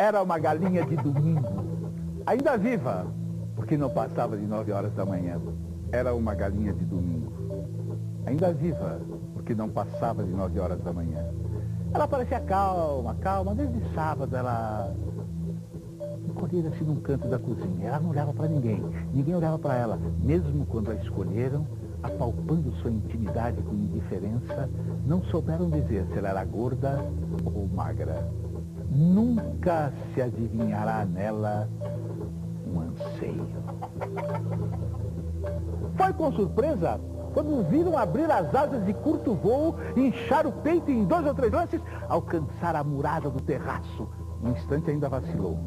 Era uma galinha de domingo, ainda viva, porque não passava de nove horas da manhã. Era uma galinha de domingo, ainda viva, porque não passava de nove horas da manhã. Ela parecia calma, calma, desde sábado ela encolhera-se num canto da cozinha. Ela não olhava para ninguém, ninguém olhava para ela, mesmo quando a escolheram, apalpando sua intimidade com indiferença, não souberam dizer se ela era gorda ou magra. Nunca se adivinhará nela um anseio. Foi com surpresa quando viram abrir as asas de curto voo, inchar o peito em dois ou três lances alcançar a murada do terraço. Um instante ainda vacilou.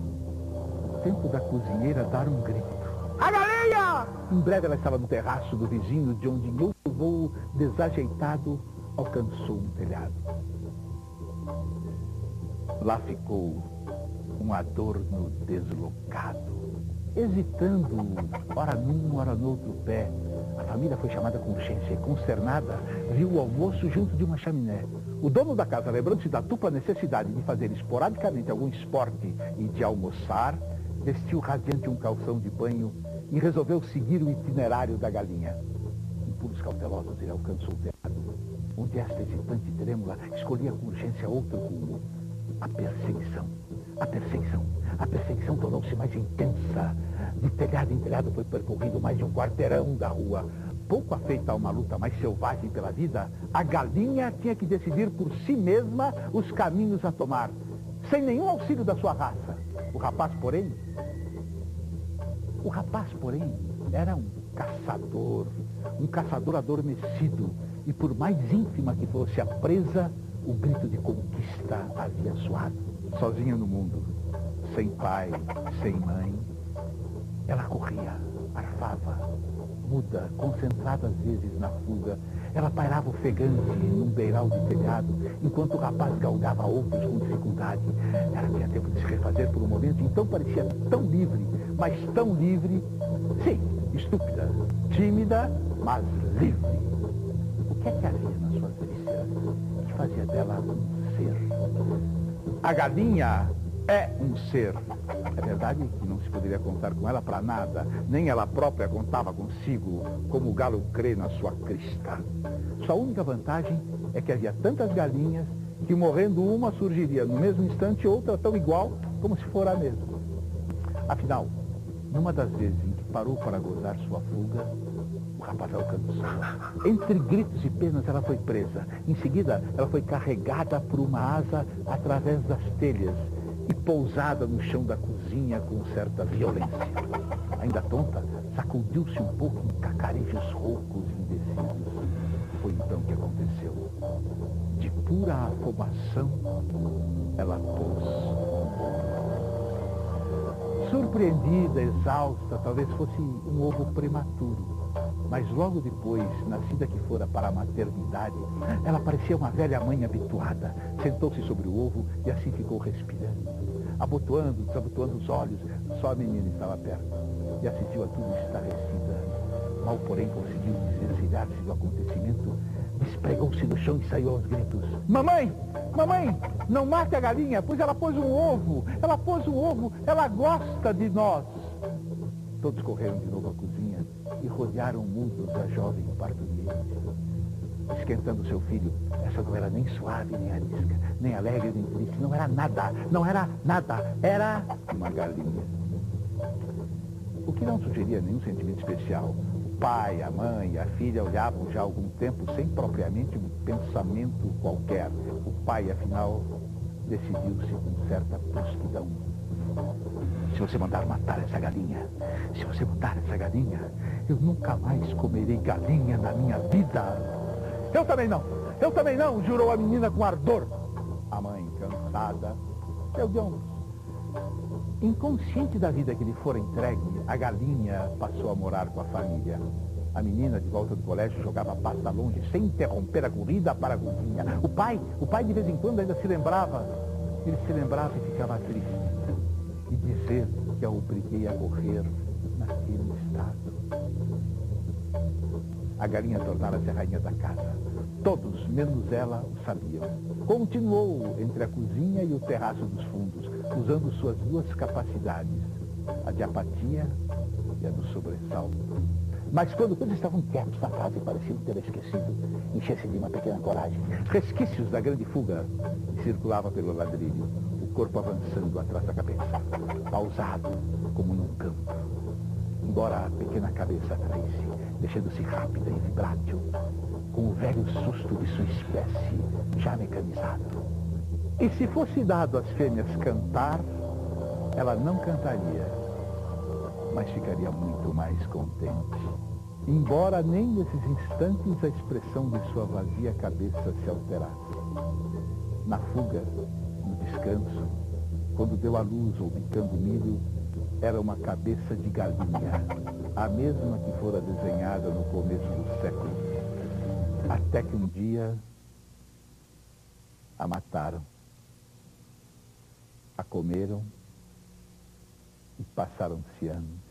Tempo da cozinheira dar um grito. A galinha! Em breve ela estava no terraço do vizinho, de onde em outro voo desajeitado alcançou um telhado. Lá ficou um adorno deslocado, hesitando, ora num, ora no outro pé. A família foi chamada com urgência e, consternada, viu o almoço junto de uma chaminé. O dono da casa, lembrando-se da dupla necessidade de fazer esporadicamente algum esporte e de almoçar, vestiu radiante um calção de banho e resolveu seguir o itinerário da galinha. Em pulos cautelosos, ele alcançou o telhado, onde esta hesitante trêmula escolhia com urgência outro rumo. A perseguição. A perseguição. A perseguição tornou-se mais intensa. De telhado em telhado foi percorrendo mais de um quarteirão da rua. Pouco afeita a uma luta mais selvagem pela vida, a galinha tinha que decidir por si mesma os caminhos a tomar, sem nenhum auxílio da sua raça. O rapaz, porém, o rapaz, porém, era um caçador, um caçador adormecido, e por mais ínfima que fosse a presa, o grito de conquista havia soado. Sozinha no mundo, sem pai, sem mãe, ela corria, arfava, muda, concentrada às vezes na fuga. Ela pairava ofegante num beiral de telhado, enquanto o rapaz galgava outros com dificuldade. Ela tinha tempo de se refazer por um momento, então parecia tão livre, mas tão livre, sim, estúpida, tímida, mas livre. O que é que havia fazia dela um ser? A galinha é um ser. É verdade que não se poderia contar com ela para nada, nem ela própria contava consigo, como o galo crê na sua crista. Sua única vantagem é que havia tantas galinhas que morrendo uma surgiria no mesmo instante outra tão igual como se fora a mesma. Afinal, numa das vezes em que parou para gozar sua fuga, rapaz alcançou. Entre gritos e penas ela foi presa. Em seguida, ela foi carregada por uma asa através das telhas e pousada no chão da cozinha com certa violência. Ainda tonta, sacudiu-se um pouco em cacarejos roucos e indecisos. Foi então que aconteceu. De pura afobação, ela pôs. Surpreendida, exausta, talvez fosse um ovo prematuro. Mas logo depois, nascida que fora para a maternidade, ela parecia uma velha mãe habituada. Sentou-se sobre o ovo e assim ficou respirando, abotoando, desabotoando os olhos. Só a menina estava perto e assistiu a tudo estarrecida. Mal, porém, conseguiu desvencilhar-se do acontecimento, despregou-se no chão e saiu aos gritos. Mamãe! Mamãe! Não mate a galinha, pois ela pôs um ovo! Ela pôs um ovo! Ela gosta de nós! Todos correram de novo à cozinha e rodearam mudos a jovem parturiente. Esquentando seu filho, essa não era nem suave, nem arisca, nem alegre, nem triste, não era nada, não era nada, era uma galinha. O que não sugeria nenhum sentimento especial. O pai, a mãe e a filha olhavam já há algum tempo sem propriamente um pensamento qualquer. O pai, afinal, decidiu-se com certa brusquidão. Se você mandar matar essa galinha, se você matar essa galinha, eu nunca mais comerei galinha na minha vida. Eu também não, eu também não, jurou a menina com ardor. A mãe, cansada, deu de. Inconsciente da vida que lhe fora entregue, a galinha passou a morar com a família. A menina, de volta do colégio, jogava pasta longe, sem interromper a corrida para a cozinha. O pai, o pai de vez em quando ainda se lembrava. Ele se lembrava e ficava triste. E dizer que a obriguei a correr naquele estado. A galinha tornara-se a rainha da casa. Todos, menos ela, o sabiam. Continuou entre a cozinha e o terraço dos fundos, usando suas duas capacidades, a de apatia e a do sobressalto. Mas quando todos estavam quietos na casa e pareciam ter esquecido, enchesse de uma pequena coragem. Resquícios da grande fuga circulava pelo ladrilho, o corpo avançando atrás da cabeça, pausado como num campo. Embora a pequena cabeça atraísse, deixando-se rápida e vibrátil, com o velho susto de sua espécie já mecanizado. E se fosse dado às fêmeas cantar, ela não cantaria, mas ficaria muito mais contente. Embora nem nesses instantes a expressão de sua vazia cabeça se alterasse. Na fuga, no descanso, quando deu à luz ou bicando milho, era uma cabeça de galinha, a mesma que fora desenhada no começo do século. Até que um dia a mataram, a comeram e passaram-se anos.